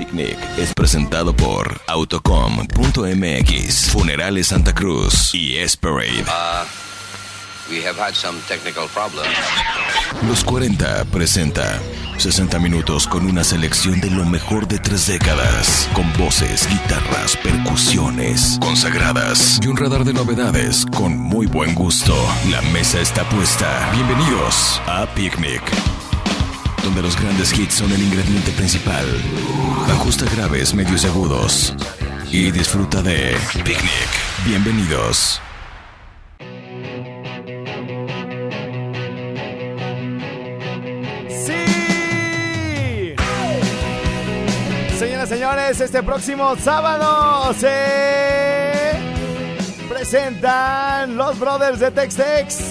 Picnic es presentado por Autocom.mx, Funerales Santa Cruz y Esperade. Uh, we have had some technical problems. Los 40 presenta 60 minutos con una selección de lo mejor de tres décadas, con voces, guitarras, percusiones consagradas y un radar de novedades con muy buen gusto. La mesa está puesta. Bienvenidos a Picnic donde los grandes hits son el ingrediente principal. Ajusta graves, medios y agudos. Y disfruta de Picnic. Bienvenidos. ¡Sí! Señoras y señores, este próximo sábado se presentan los Brothers de Tex-Tex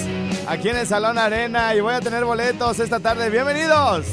aquí en el Salón Arena y voy a tener boletos esta tarde. ¡Bienvenidos!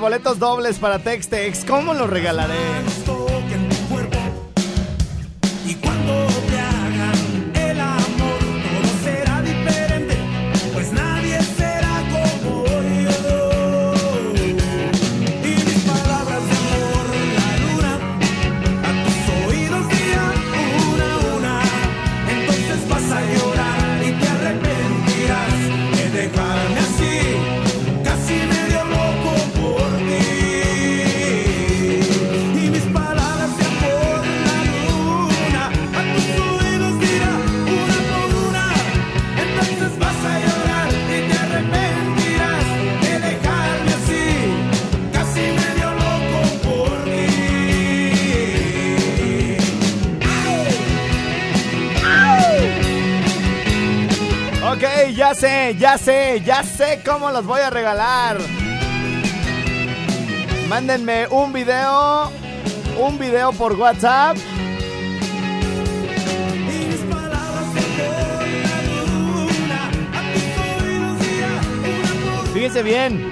Boletos dobles para Tex-Tex? ¿Cómo los regalaré? Sé, ya sé, cómo los voy a regalar. Mándenme un video, un video por WhatsApp. y mis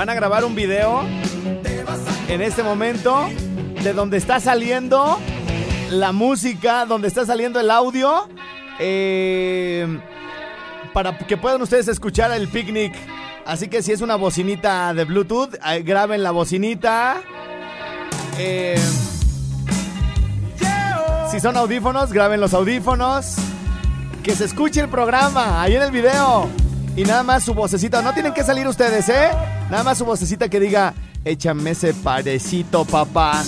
Van a grabar un video en este momento de donde está saliendo la música, donde está saliendo el audio. eh, para que puedan ustedes escuchar el picnic. Así que si es una bocinita de Bluetooth, graben la bocinita. Eh, si son audífonos, graben los audífonos. Que se escuche el programa ahí en el video. Y nada más su vocecita. No tienen que salir ustedes, ¿eh? Nada más su vocecita que diga, échame ese parecito, papá.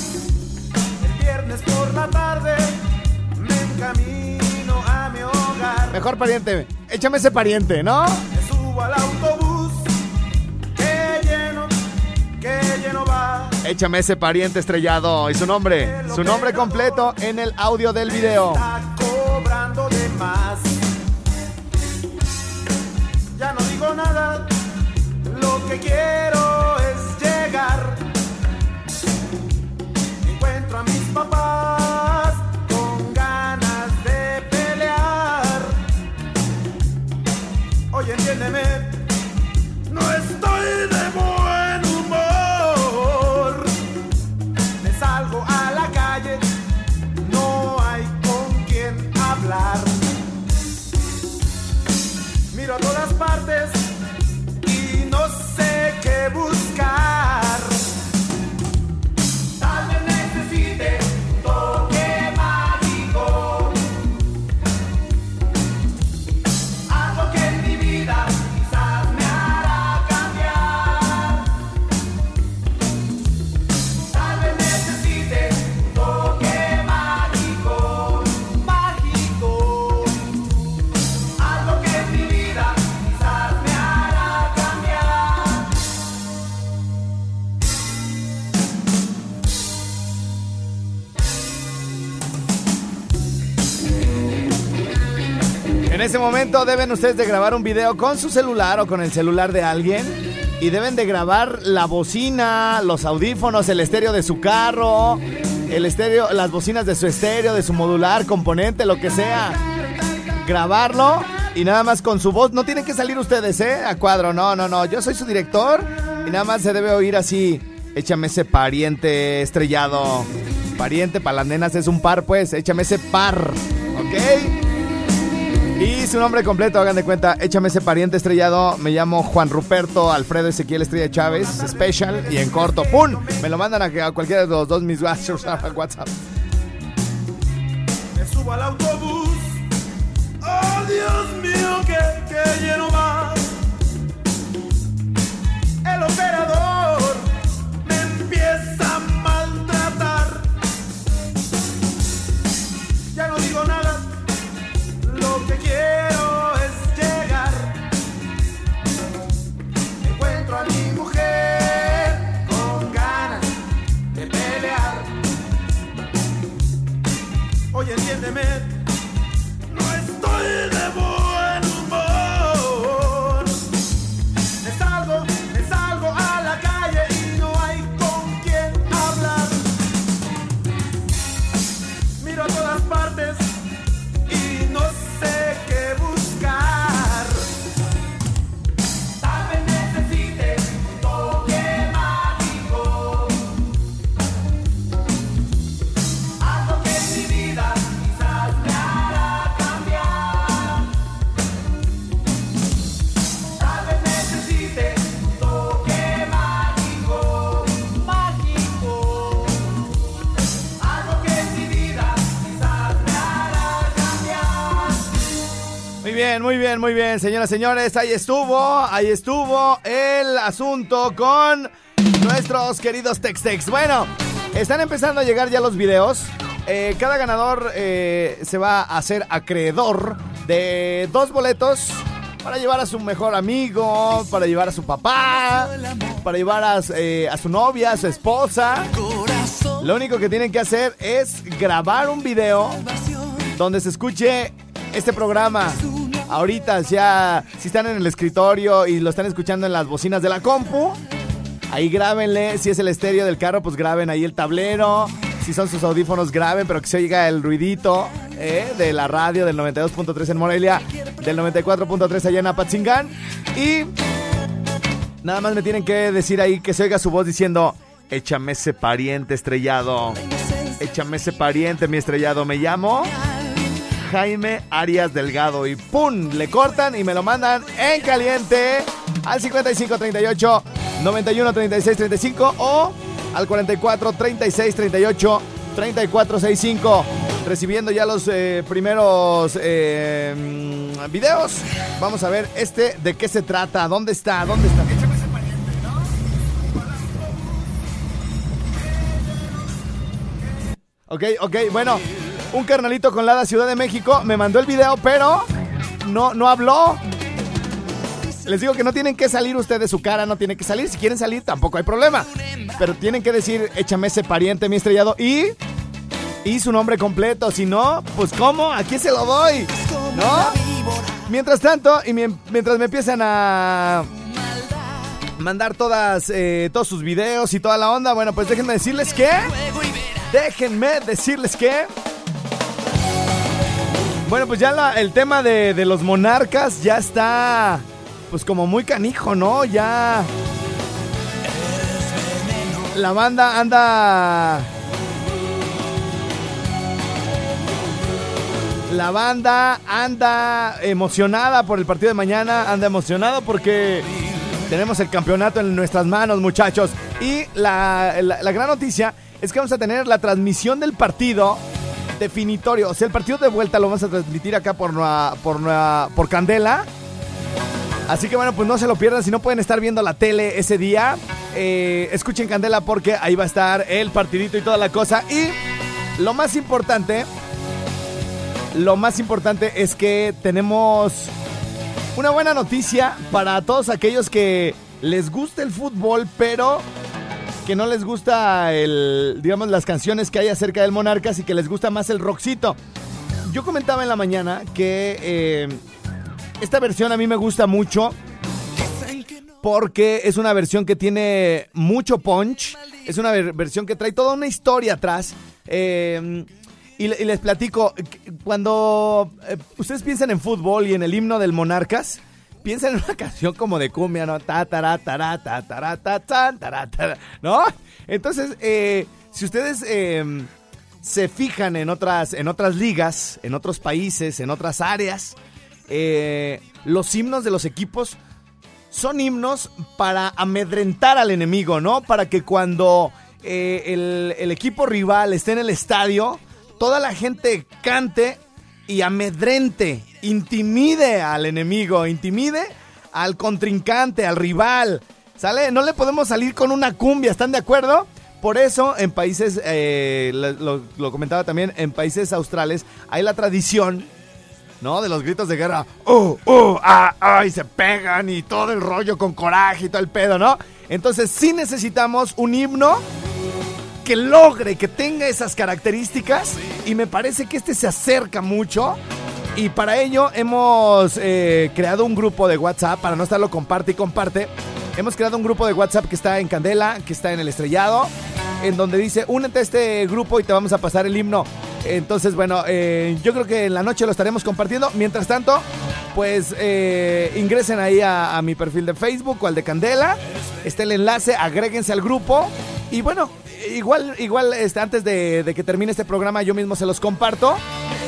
El viernes por la tarde me encamino a mi hogar. Mejor pariente, échame ese pariente, ¿no? Me subo al autobús que lleno, que lleno va. Échame ese pariente estrellado y su nombre, su nombre completo en el audio del video. Está cobrando de más. Que quiero es llegar. Encuentro a mis papás ese momento deben ustedes de grabar un video con su celular o con el celular de alguien y deben de grabar la bocina, los audífonos, el estéreo de su carro, el estéreo, las bocinas de su estéreo, de su modular, componente, lo que sea. Grabarlo y nada más con su voz. No tienen que salir ustedes, ¿eh? A cuadro, no, no, no. Yo soy su director y nada más se debe oír así. Échame ese pariente estrellado. Pariente para las nenas es un par, pues. Échame ese par. ¿Ok? Y su nombre completo, hagan de cuenta, échame ese pariente estrellado. Me llamo Juan Ruperto Alfredo Ezequiel Estrella Chávez, Special, y en corto, ¡pum! Me lo mandan a, cualquiera de los dos mis WhatsApp. Me subo al autobús. Oh, Dios mío, que lleno más. limit. Bien, muy bien, muy bien, señoras señores. Ahí estuvo, ahí estuvo el asunto con nuestros queridos Tex-Tex. Bueno, están empezando a llegar ya los videos. Eh, cada ganador eh, se va a hacer acreedor de dos boletos para llevar a su mejor amigo, para llevar a su papá, para llevar a, eh, a su novia, a su esposa. Lo único que tienen que hacer es grabar un video donde se escuche este programa. Ahorita ya, si están en el escritorio y lo están escuchando en las bocinas de la compu, ahí grábenle. Si es el estéreo del carro, pues graben ahí el tablero. Si son sus audífonos, graben, pero que se oiga el ruidito ¿eh? de la radio del 92.3 en Morelia, del 94.3 allá en Apatzingán. Y nada más me tienen que decir ahí que se oiga su voz diciendo, échame ese pariente estrellado. Échame ese pariente, mi estrellado. Me llamo Jaime Arias Delgado. Y ¡pum! Le cortan y me lo mandan en caliente al 5538 91 36 35 o al 44 36 38 34 65. Recibiendo ya los eh, primeros eh, mm, videos. Vamos a ver este de qué se trata. ¿Dónde está? ¿Dónde está? Ok, ok, bueno. Un carnalito con la Ciudad de México me mandó el video, pero no, no habló. Les digo que no tienen que salir ustedes, su cara no tiene que salir. Si quieren salir, tampoco hay problema. Pero tienen que decir, échame ese pariente, mi estrellado. Y. Y su nombre completo. Si no, pues ¿cómo? ¿A quién se lo doy? ¿No? Mientras tanto, y mien- mientras me empiezan a mandar todas, eh, todos sus videos y toda la onda, bueno, pues déjenme decirles que. Déjenme decirles que. Bueno, pues ya la- el tema de, de los monarcas ya está, pues como muy canijo, ¿no? Ya... La banda anda... La banda anda emocionada por el partido de mañana, anda emocionada porque tenemos el campeonato en nuestras manos, muchachos. Y la, la- la gran noticia es que vamos a tener la transmisión del partido definitorio. O sea, el partido de vuelta lo vamos a transmitir acá por, Nua- por, Nua- por Candela. Así que bueno, pues no se lo pierdan. Si no pueden estar viendo la tele ese día, eh, escuchen Candela porque ahí va a estar el partidito y toda la cosa. Y lo más importante, lo más importante es que tenemos una buena noticia para todos aquellos que les gusta el fútbol, pero que no les gusta el, digamos, las canciones que hay acerca del Monarcas y que les gusta más el rockcito. Yo comentaba en la mañana que eh, Esta versión a mí me gusta mucho porque es una versión que tiene mucho punch, es una versión que trae toda una historia atrás. Eh, y, les platico, cuando eh, ustedes piensan en fútbol y en el himno del Monarcas, piensan en una canción como de cumbia, ¿no? Ta, ta, ta, ¿no? Entonces, eh, si ustedes em, se fijan en otras, en otras ligas, en otros países, en otras áreas, eh, los himnos de los equipos son himnos para amedrentar al enemigo, ¿no? Para que cuando el, el equipo rival esté en el estadio, toda la gente cante y amedrente, intimide al enemigo, intimide al contrincante, al rival. ¿Sale? No le podemos salir con una cumbia, ¿están de acuerdo? Por eso en países, eh, lo, comentaba también, en países australes hay la tradición, ¿no? De los gritos de guerra, ¡uh, uh, ah, ah! Y se pegan y todo el rollo con coraje y todo el pedo, ¿no? Entonces sí necesitamos un himno que logre, que tenga esas características y me parece que este se acerca mucho. Y para ello hemos eh, creado un grupo de WhatsApp, para no estarlo comparte y comparte. Hemos creado un grupo de WhatsApp que está en Candela, que está en el estrellado, en donde dice, únete a este grupo y te vamos a pasar el himno. Entonces, bueno, eh, yo creo que en la noche lo estaremos compartiendo. Mientras tanto, pues eh, ingresen ahí a, a mi perfil de Facebook o al de Candela. Está el enlace, agréguense al grupo. Y bueno, igual, igual este, antes de, que termine este programa, yo mismo se los comparto.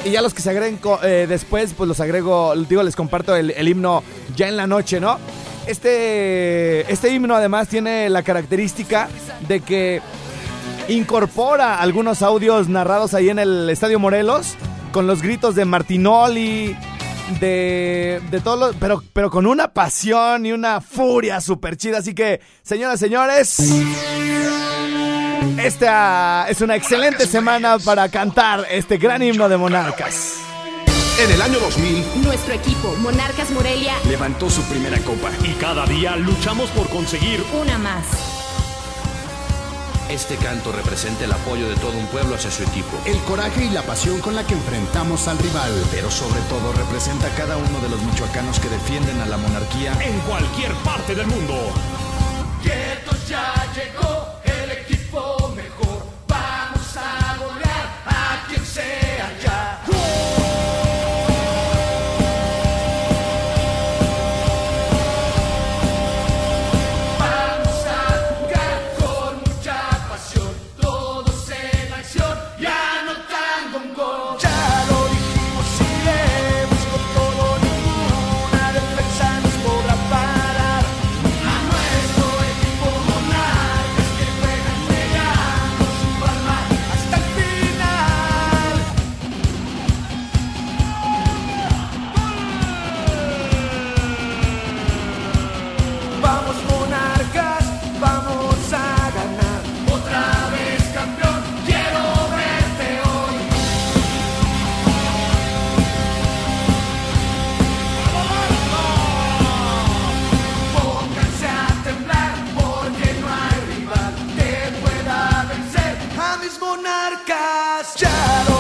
Y ya los que se agreguen eh, después, pues los agrego, digo, les comparto el, himno ya en la noche, ¿no? Este, este himno además tiene la característica de que incorpora algunos audios narrados ahí en el Estadio Morelos, con los gritos de Martinoli, de, de todos pero, pero con una pasión y una furia súper chida. Así que, señoras, señores... Esta es una excelente semana para cantar este gran himno de Monarcas. En el año 2000, nuestro equipo, Monarcas Morelia, levantó su primera copa. Y cada día luchamos por conseguir una más. Este canto representa el apoyo de todo un pueblo hacia su equipo. El coraje y la pasión con la que enfrentamos al rival. Pero sobre todo representa a cada uno de los michoacanos que defienden a la monarquía en cualquier parte del mundo. ya llegó monarcas ya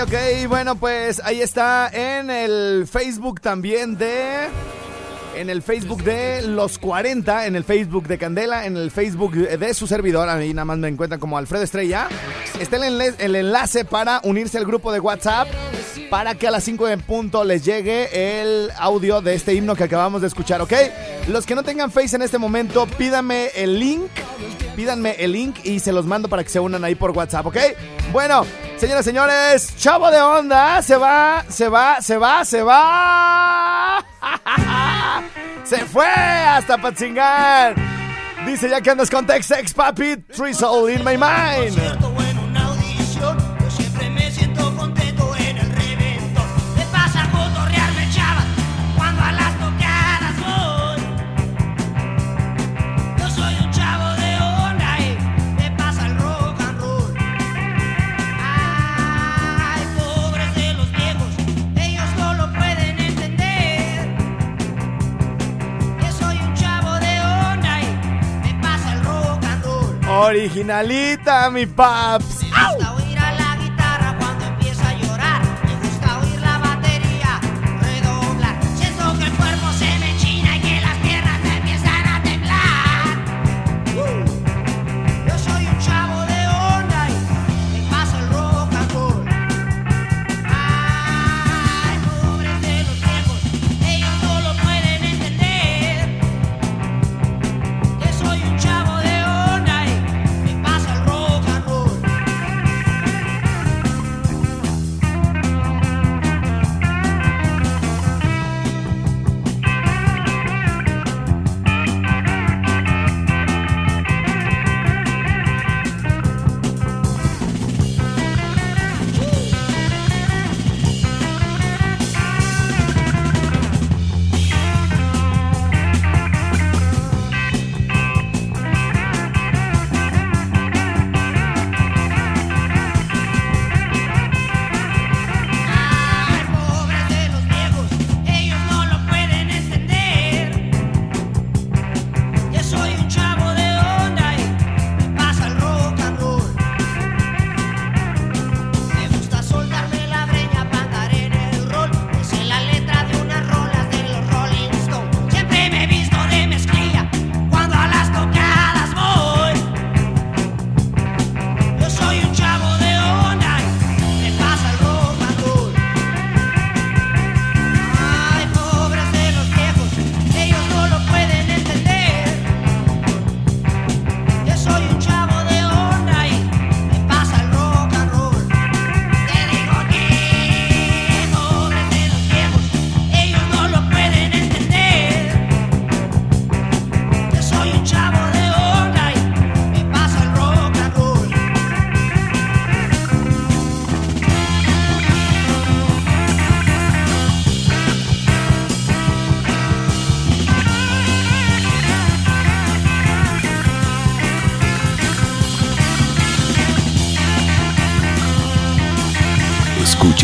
ok. Bueno, pues ahí está en el Facebook también de. En el Facebook de los 40, en el Facebook de Candela, en el Facebook de su servidor, ahí nada más me encuentran como Alfredo Estrella. Está el, el enlace para unirse al grupo de WhatsApp para que a las 5 en punto les llegue el audio de este himno que acabamos de escuchar, ¿ok? Los que no tengan Face en este momento, pídanme el link, pídanme el link y se los mando para que se unan ahí por WhatsApp, ¿ok? Bueno, señoras señores, Chavo de Onda se va, se va, se va, se va. Se fue hasta Patzingar. Dice ya que andas con Tex-Ex, papi. Drizzle in my mind. Originalita, mi paps.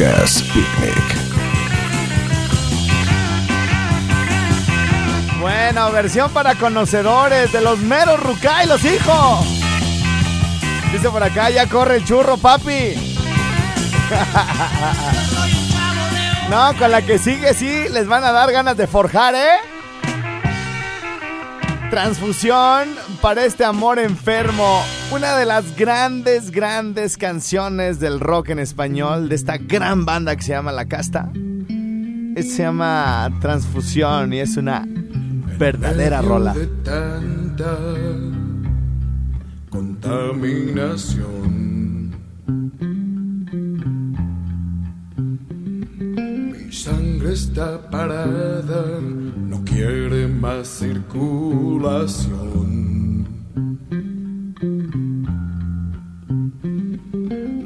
Escuchas Picnic. Bueno, versión para conocedores de los meros Rucay, los hijos. Dice por acá, ya corre el churro, papi. No, con la que sigue, sí, les van a dar ganas de forjar, ¿eh? Transfusión para este amor enfermo. Una de las grandes, grandes canciones del rock en español de esta gran banda que se llama La Casta. Se llama Transfusión y es una verdadera rola. de tanta contaminación. Mi sangre está parada, no quiere más circulación.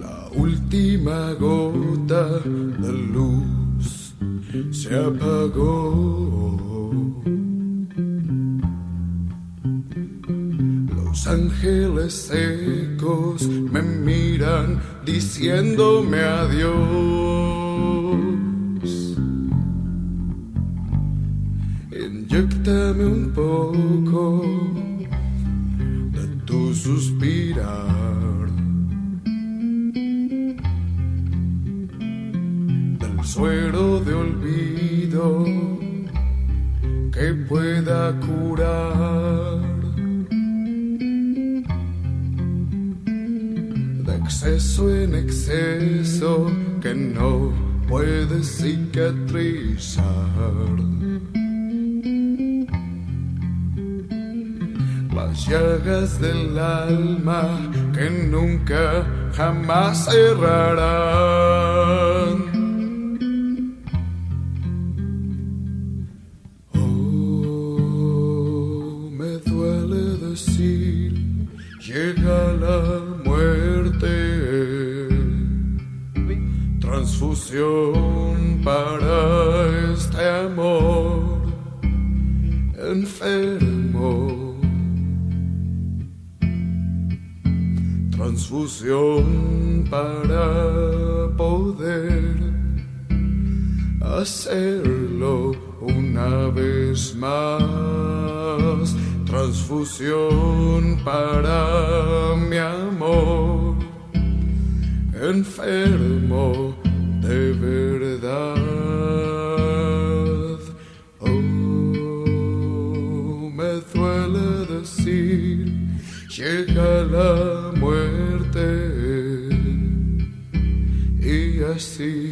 La última gota de luz se apagó. Los ángeles secos me miran diciéndome adiós. De tu suspirar. suero de olvido que pueda curar. Jamás cerrarán. Para mi amor enfermo de verdad. Oh, me duele decir, llega la muerte y así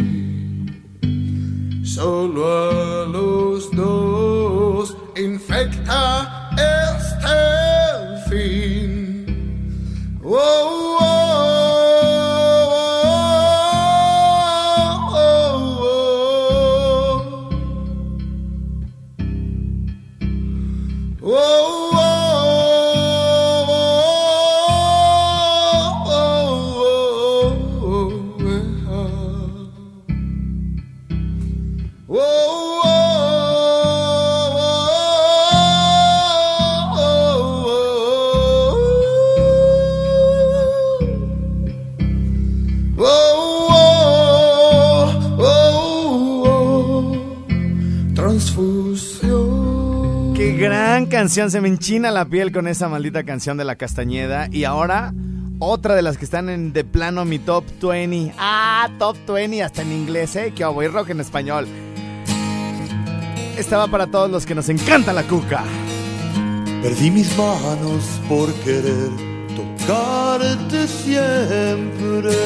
solo a los dos infecta canción, se me enchina la piel con esa maldita canción de la Castañeda. Y ahora, otra de las que están en de plano mi top 20. Ah, top 20 hasta en inglés, ¿eh? Que voy rock en español. Esta va para todos los que nos encanta la cuca. Perdí mis manos por querer tocarte siempre.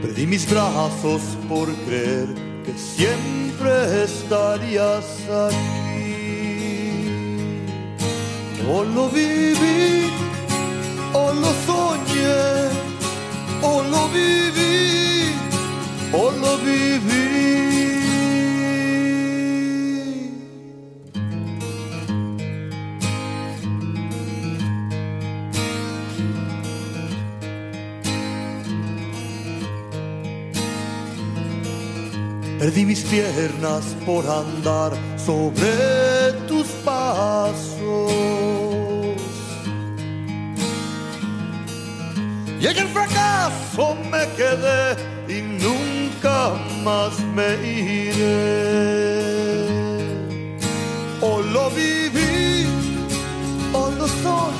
Perdí mis brazos por creer que siempre estarías aquí. O lo viví, o lo soñé, o lo viví, o lo viví. Perdí mis piernas por andar sobre tus pasos. Y en el fracaso me quedé y nunca más me iré. O lo viví, o lo soñé,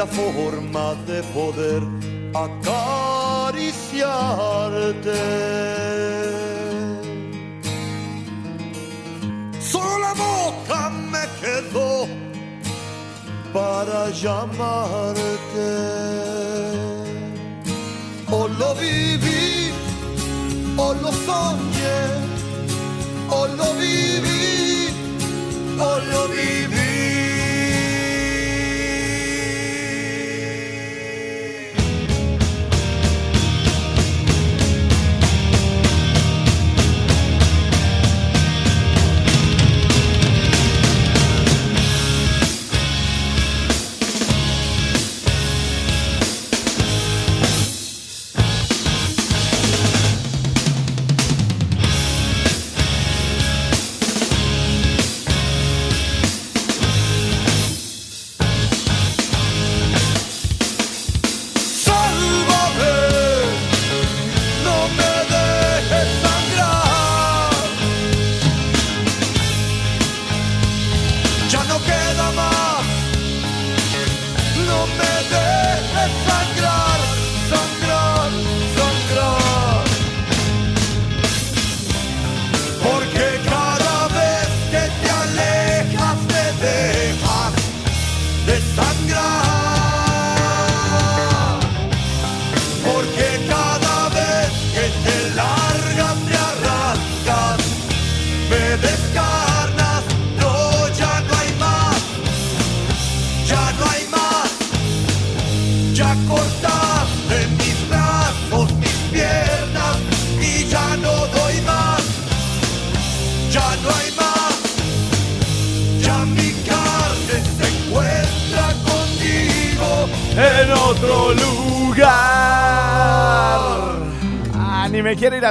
la forma de poder acariciarte. Solo la boca me quedó para llamarte. O lo viví, o lo soñé, o lo viví, o lo viví.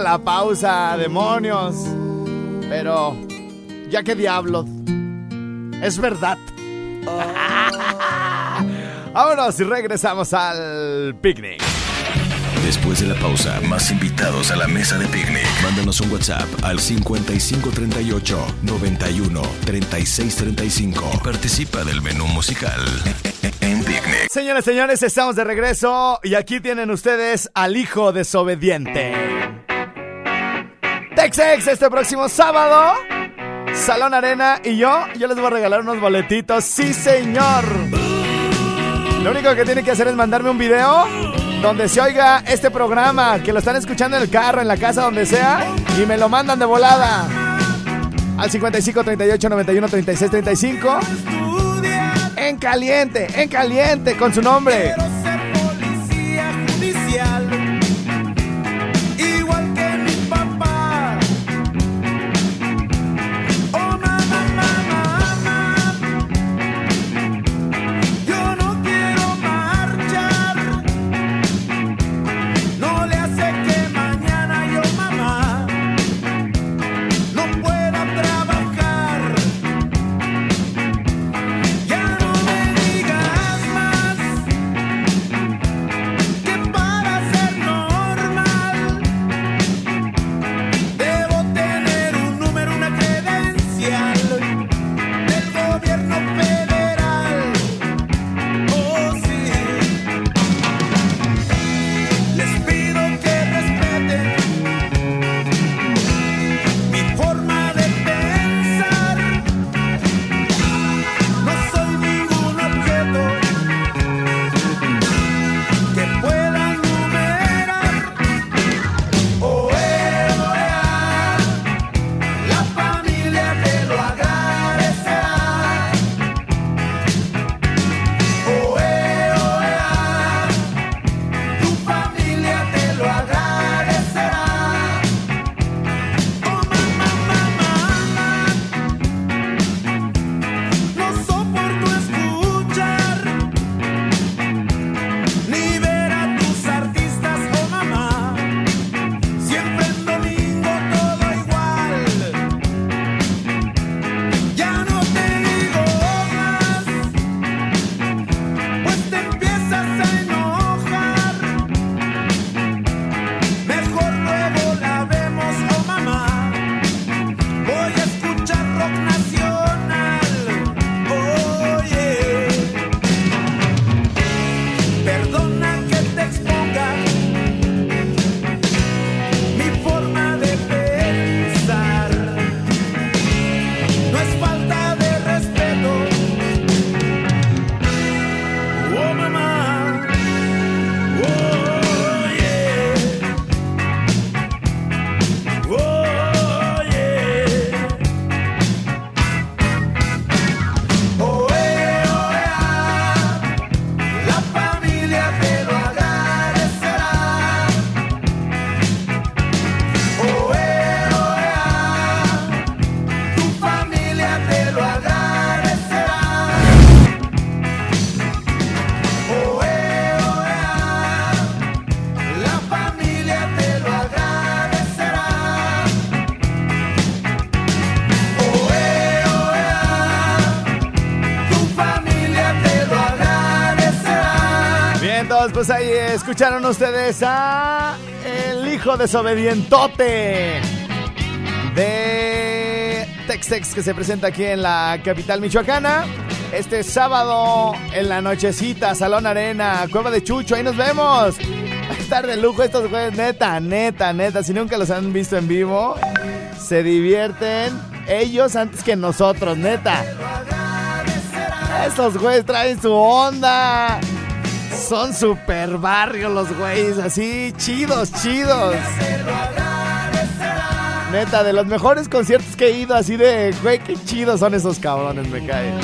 La pausa, demonios. Pero, ya que diablos. Es verdad. Vámonos y regresamos al picnic. Después de la pausa, más invitados a la mesa de picnic. Mándanos un WhatsApp al 5538 91 3635 y participa del menú musical en Picnic. Señores, señores, estamos de regreso y aquí tienen ustedes al hijo desobediente. Texex este próximo sábado. Salón Arena y yo, yo les voy a regalar unos boletitos. Sí, señor. Lo único que tienen que hacer es mandarme un video donde se oiga este programa, que lo están escuchando en el carro, en la casa, donde sea, y me lo mandan de volada. Al 55 38 91 36 35. En caliente, en caliente, con su nombre. Pues ahí escucharon ustedes a el hijo desobedientote de Textex que se presenta aquí en la capital michoacana. Este sábado en la nochecita, Salón Arena, Cueva de Chucho, ahí nos vemos. Va estar de lujo estos jueves, neta, neta, neta. Si nunca los han visto en vivo, se divierten ellos antes que nosotros, neta. Estos güeyes traen su onda. Son super barrio los güeyes, así chidos, chidos. Neta, de los mejores conciertos que he ido, así de, güey, qué chidos son esos cabrones, me caen.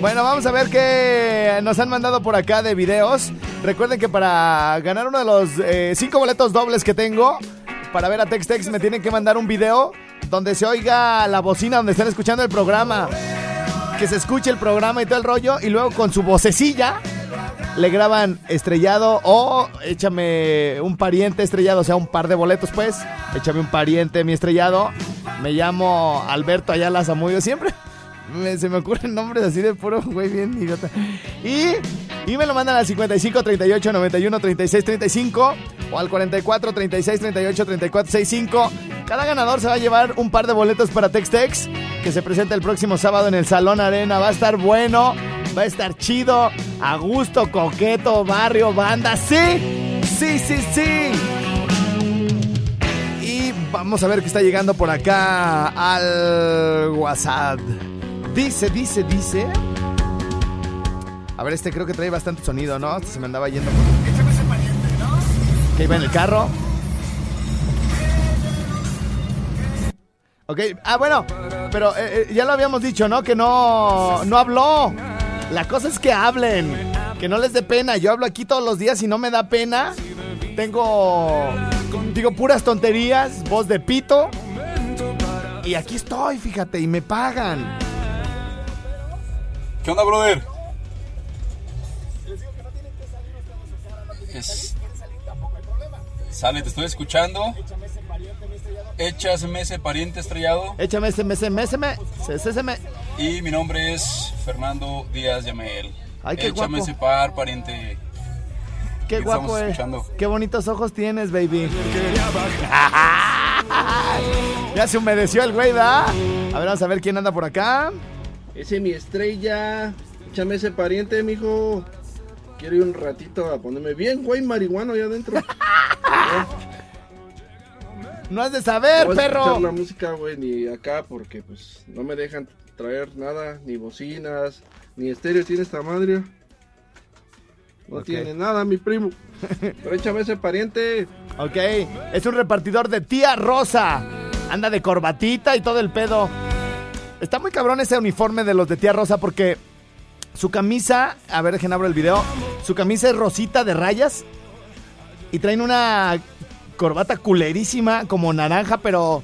Bueno, vamos a ver qué nos han mandado por acá de videos. Recuerden que para ganar uno de los eh, cinco boletos dobles que tengo, para ver a Tex-Tex me tienen que mandar un video donde se oiga la bocina donde están escuchando el programa. Que se escuche el programa y todo el rollo. Y luego con su vocecilla le graban estrellado o échame un pariente estrellado, o sea, un par de boletos pues. Échame un pariente mi estrellado. Me llamo Alberto Ayala Zamudio. Siempre se me ocurren nombres así de puro güey bien idiota. Y, y me lo mandan al 55 38 91 36 35 o al 44 36 38 34 65. Cada ganador se va a llevar un par de boletos para Tex Tex que se presenta el próximo sábado en el Salón Arena. Va a estar bueno, va a estar chido, a gusto, coqueto, barrio, banda. Sí, sí, sí, sí. Y vamos a ver qué está llegando por acá al WhatsApp. Dice, dice, dice. A ver, este creo que trae bastante sonido, ¿no? Este se me andaba yendo. Que iba en el carro. Ok, ah, bueno, pero eh, eh, ya lo habíamos dicho, ¿no? Que no, no habló. La cosa es que hablen, que no les dé pena. Yo hablo aquí todos los días y no me da pena. Tengo, digo, puras tonterías, voz de pito. Y aquí estoy, fíjate, y me pagan. ¿Qué onda, brother? Es- Sale, te estoy escuchando. Échame ese pariente estrellado. Échame ese, ese, ese, ese. Y mi nombre es Fernando Díaz Yamel. Ay, qué Échame guapo. ese par, pariente. Qué ¿Qué guapo, eh. escuchando? Qué bonitos ojos tienes, baby. ya se humedeció el güey, ¿da? A ver, vamos a ver quién anda por acá. Ese es mi estrella. Échame ese pariente, mijo. Quiero ir un ratito a ponerme bien, güey, marihuano allá adentro. No has de saber, No voy a perro. escuchar la música, güey, ni acá porque pues no me dejan traer nada, ni bocinas, ni estéreo tiene esta madre. No tiene nada, mi primo. Pero échame ese pariente. Ok, es un repartidor de tía Rosa. Anda de corbatita y todo el pedo. Está muy cabrón ese uniforme de los de tía Rosa porque su camisa, a ver, dejen abro el video. Su camisa es rosita de rayas y traen una corbata culerísima como naranja, pero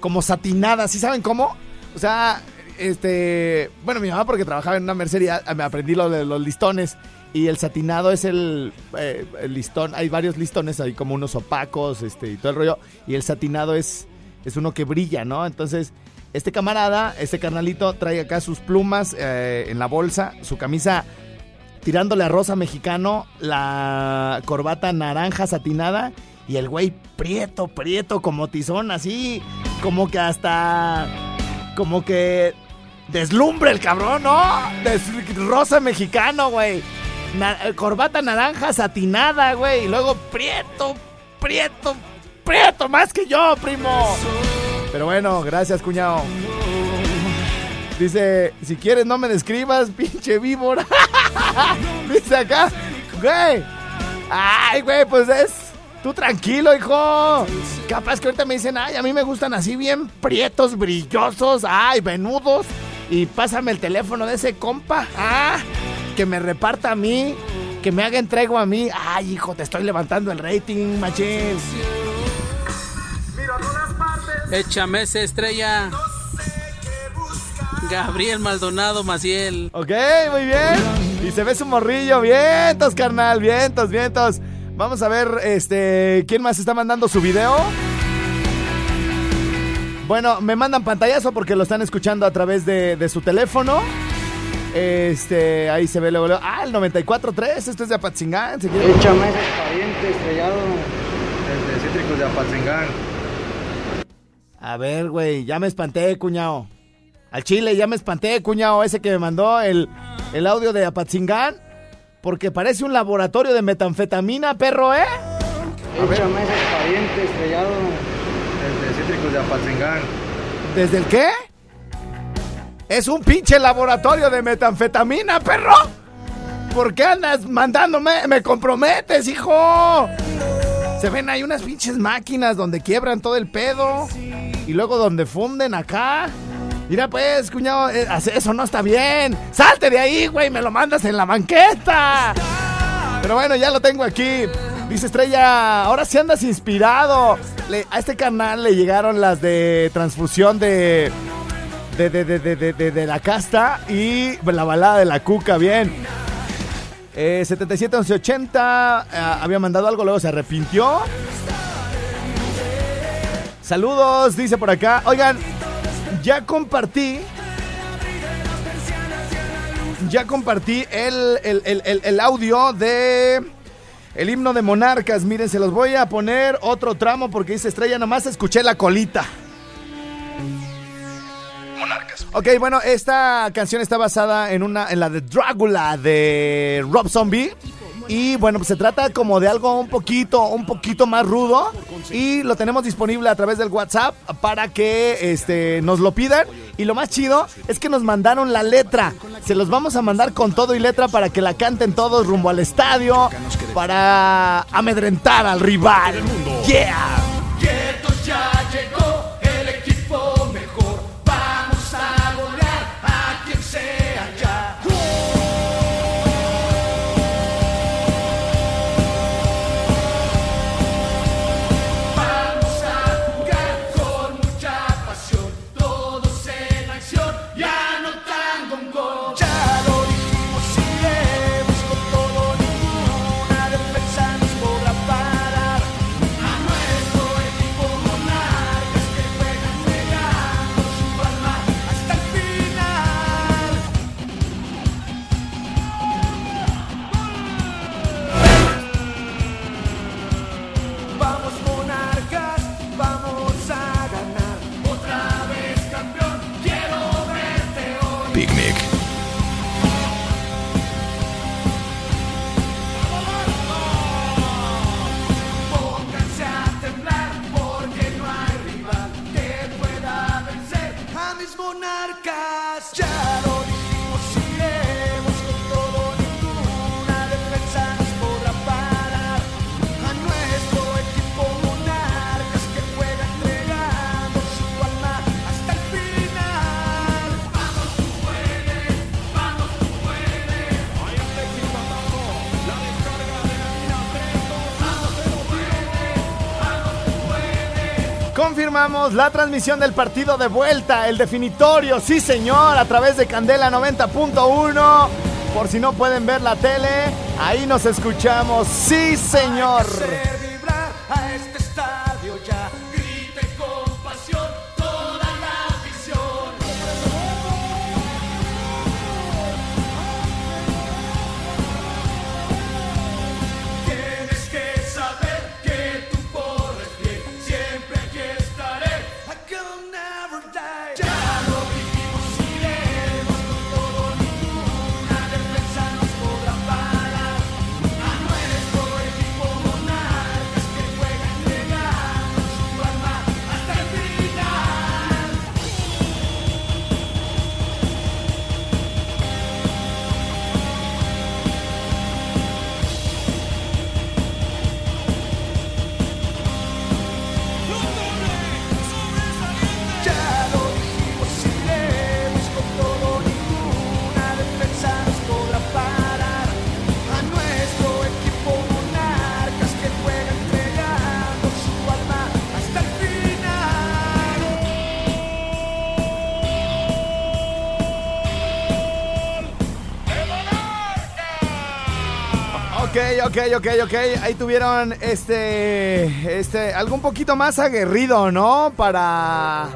como satinada, ¿sí saben cómo? O sea, este, bueno, mi mamá porque trabajaba en una mercería, me aprendí los listones y el satinado es el, eh, el listón, hay varios listones, hay como unos opacos, este, y todo el rollo, y el satinado es, es uno que brilla, ¿no? Entonces, este camarada, este carnalito, trae acá sus plumas eh, en la bolsa, su camisa tirándole a rosa mexicano, la corbata naranja satinada y el güey prieto, prieto como tizón, así como que hasta como que deslumbre el cabrón, ¿no? Rosa mexicano, güey. Eh, corbata naranja satinada, güey, y luego prieto, prieto, prieto más que yo, primo. Pero bueno, gracias, cuñado. Dice, si quieres no me describas, pinche víbora. Dice acá, güey. Ay, güey, pues es. Tú tranquilo, hijo. Capaz que ahorita me dicen, ay, a mí me gustan así bien prietos, brillosos, ay, venudos. Y pásame el teléfono de ese compa. Ah, que me reparta a mí. Que me haga entrego a mí. Ay, hijo, te estoy levantando el rating, machín. Échame esa estrella. Gabriel Maldonado Maciel. Ok, muy bien. Y se ve su morrillo. Vientos, carnal. Vientos, vientos. Vamos a ver, este, ¿quién más está mandando su video? Bueno, me mandan pantallazo porque lo están escuchando a través de, de su teléfono. Este, ahí se ve luego. luego. Ah, el 94.3, esto es de Apatzingán. Se quiere- Échame ese pariente estrellado. Desde Cítricos de Apatzingán. A ver, güey, ya me espanté, cuñado. Al chile, ya me espanté, cuñado, ese que me mandó el, el audio de Apatzingán. Porque parece un laboratorio de metanfetamina, perro, ¿eh? Échame ese pariente estrellado. Desde Cítricos de Apatzingán. ¿Desde el qué? Es un pinche laboratorio de metanfetamina, perro. ¿Por qué andas mandándome? Me comprometes, hijo. Se ven ahí unas pinches máquinas donde quiebran todo el pedo. Y luego donde funden acá. Mira pues, cuñado, eh, eso no está bien. Salte de ahí, güey, me lo mandas en la banqueta. Pero bueno, ya lo tengo aquí. Dice Estrella, ahora sí andas inspirado. A este canal le llegaron las de transfusión de, de, de, de- de la casta y la balada de la cuca, bien. Eh, 77 11 80 eh, había mandado algo, luego se arrepintió. Saludos, dice por acá. Oigan, ya compartí. Ya compartí el, el- el- el- el audio de el himno de Monarcas. Miren, se los voy a poner otro tramo porque dice Estrella, nomás escuché la colita. Ok, bueno, esta canción está basada en una en la de Drácula de Rob Zombie. Y bueno, pues se trata como de algo un poquito, un poquito más rudo. Y lo tenemos disponible a través del WhatsApp para que este, nos lo pidan. Y lo más chido es que nos mandaron la letra. Se los vamos a mandar con todo y letra para que la canten todos rumbo al estadio. Para amedrentar al rival. Yeah. La transmisión del partido de vuelta, el definitorio, sí señor, a través de Candela 90.1. Por si no pueden ver la tele, ahí nos escuchamos, sí señor. Ok, ok, ok. Ahí tuvieron este, este, algo un poquito más aguerrido, ¿no? Para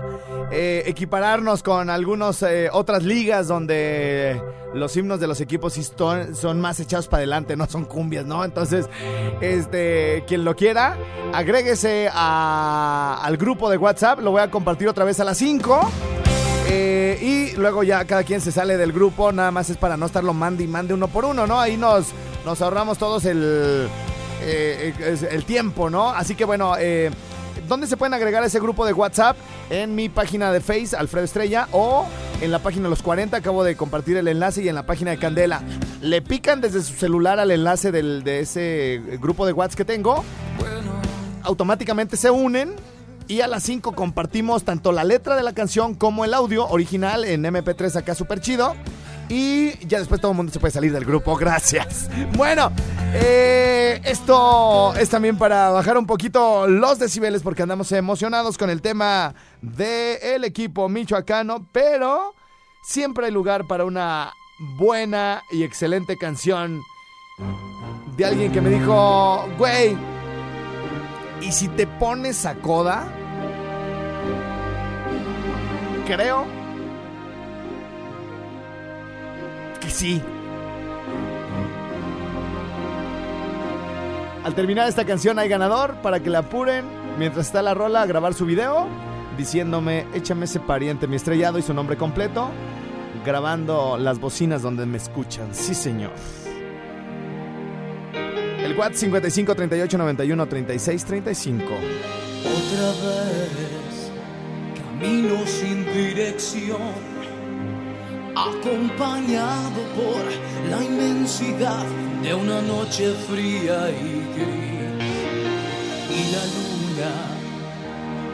eh, equipararnos con algunas eh, otras ligas donde los himnos de los equipos son más echados para adelante, no son cumbias, ¿no? Entonces, este, quien lo quiera, agréguese a- al grupo de WhatsApp. Lo voy a compartir otra vez a las 5. Eh, y luego ya cada quien se sale del grupo, nada más es para no estarlo mande y mande uno por uno, ¿no? Ahí nos, nos ahorramos todos el, eh, eh, el tiempo, ¿no? Así que bueno, eh, ¿dónde se pueden agregar ese grupo de WhatsApp? En mi página de Face, Alfredo Estrella, o en la página Los 40, acabo de compartir el enlace, y en la página de Candela. Le pican desde su celular al enlace de ese grupo de WhatsApp que tengo, automáticamente se unen y a las 5 compartimos tanto la letra de la canción como el audio original en MP3 acá súper chido. Y ya después todo el mundo se puede salir del grupo. Gracias. Bueno, eh, esto es también para bajar un poquito los decibeles porque andamos emocionados con el tema del equipo michoacano. Pero siempre hay lugar para una buena y excelente canción de alguien que me dijo, güey, ¿Y si te pones a coda? Creo que sí. Al terminar esta canción hay ganador para que la apuren mientras está la rola a grabar su video diciéndome échame ese pariente mi estrellado y su nombre completo grabando las bocinas donde me escuchan. Sí, señor. El WhatsApp 55 38 91 36 35. Otra vez, camino sin dirección, acompañado por la inmensidad de una noche fría y gris. Y la luna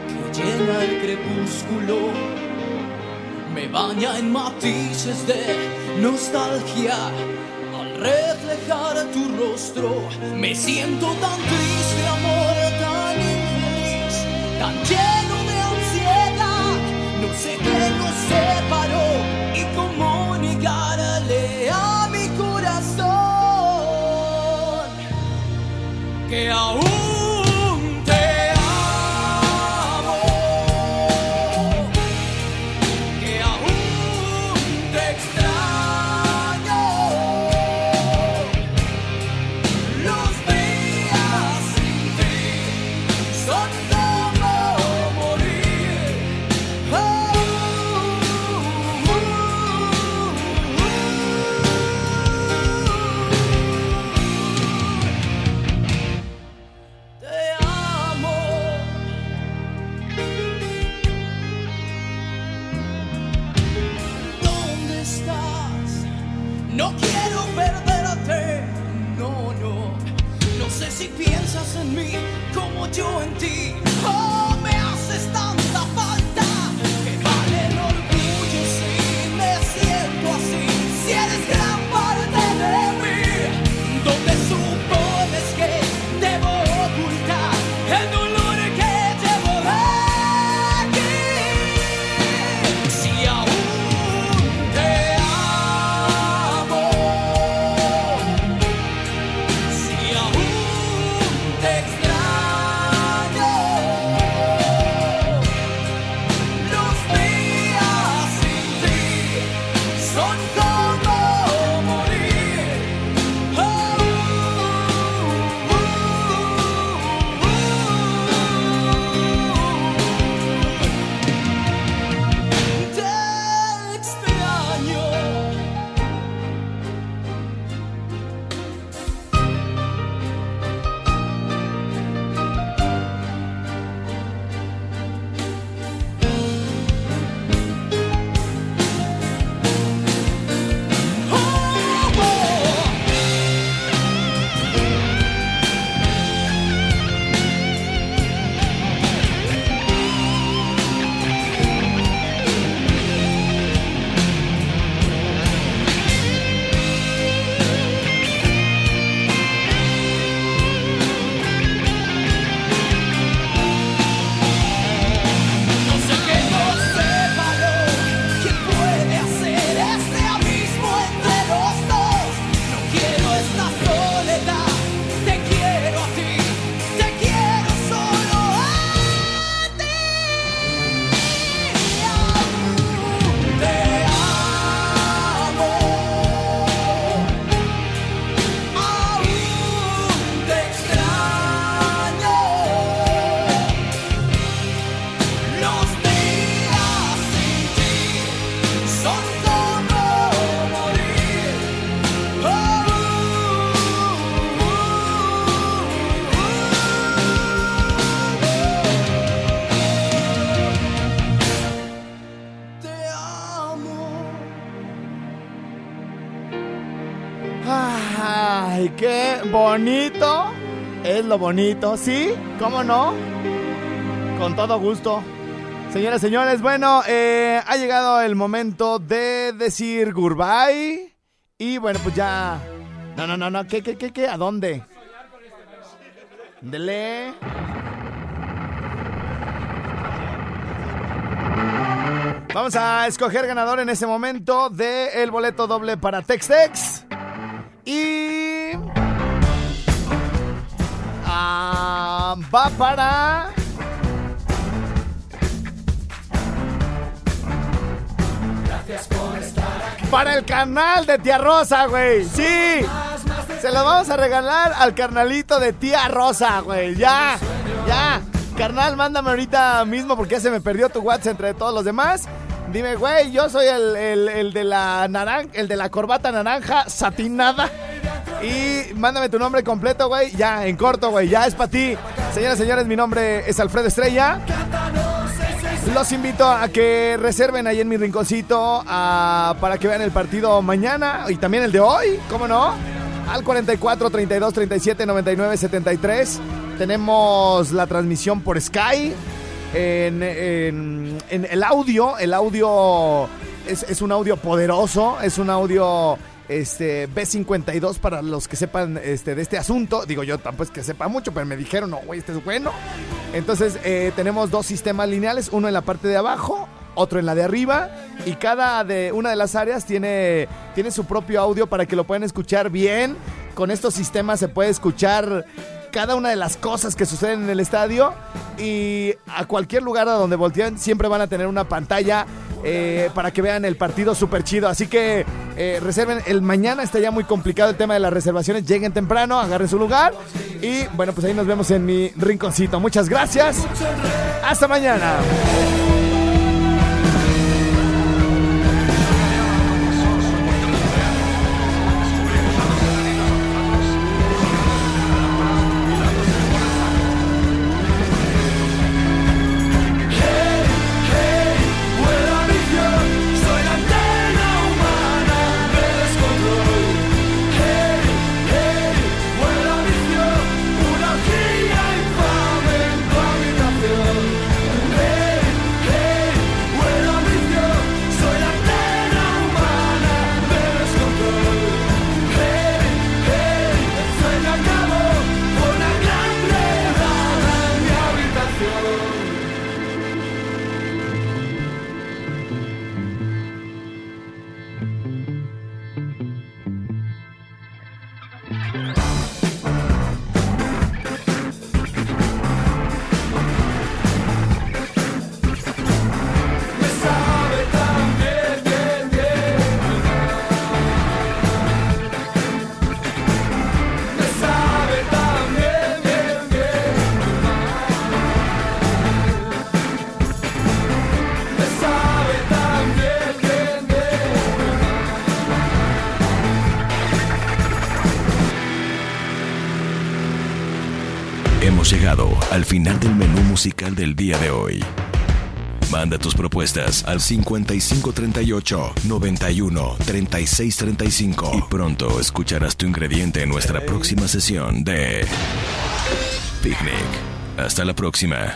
que llena el crepúsculo me baña en matices de nostalgia. Al reflejar tu rostro, me siento tan triste, amor, tan infeliz, tan lleno de ansiedad. No sé qué see. Bonito, ¿sí? ¿Cómo no? Con todo gusto. Señoras, señores, bueno, eh, ha llegado el momento de decir goodbye. Y bueno, pues ya. No, no, no, no. ¿Qué, qué, qué, qué? ¿A dónde? Dele. Vamos a escoger ganador en ese momento del el boleto doble para Textex. Y. va para. Para el canal de Tía Rosa, güey. Sí. Se lo vamos a regalar al carnalito de Tía Rosa, güey. Ya. Ya. Carnal, mándame ahorita mismo porque ya se me perdió tu WhatsApp entre todos los demás. Dime, güey, yo soy el, el, el de la naranja, el de la corbata naranja satinada. Y mándame tu nombre completo, güey. Ya, en corto, güey. Ya es para ti. Señoras y señores, mi nombre es Alfredo Estrella. Los invito a que reserven ahí en mi rinconcito ah, para que vean el partido mañana y también el de hoy, ¿cómo no? Al 44 32 37 99 73. Tenemos la transmisión por Sky. En, en- en el audio, el audio es, es un audio poderoso, es un audio este, B52 para los que sepan este, de este asunto. Digo, yo tampoco es que sepa mucho, pero me dijeron, no, güey, este es bueno. Entonces, eh, tenemos dos sistemas lineales, uno en la parte de abajo, otro en la de arriba, y cada de una de las áreas tiene, tiene su propio audio para que lo puedan escuchar bien. Con estos sistemas se puede escuchar cada una de las cosas que suceden en el estadio y a cualquier lugar a donde volteen siempre van a tener una pantalla eh, para que vean el partido súper chido. Así que eh, reserven, el mañana está ya muy complicado el tema de las reservaciones, lleguen temprano, agarren su lugar y bueno, pues ahí nos vemos en mi rinconcito. Muchas gracias, hasta mañana. Musical del día de hoy. Manda tus propuestas al 5538 91 36 35 y pronto escucharás tu ingrediente en nuestra próxima sesión de Picnic. Hasta la próxima.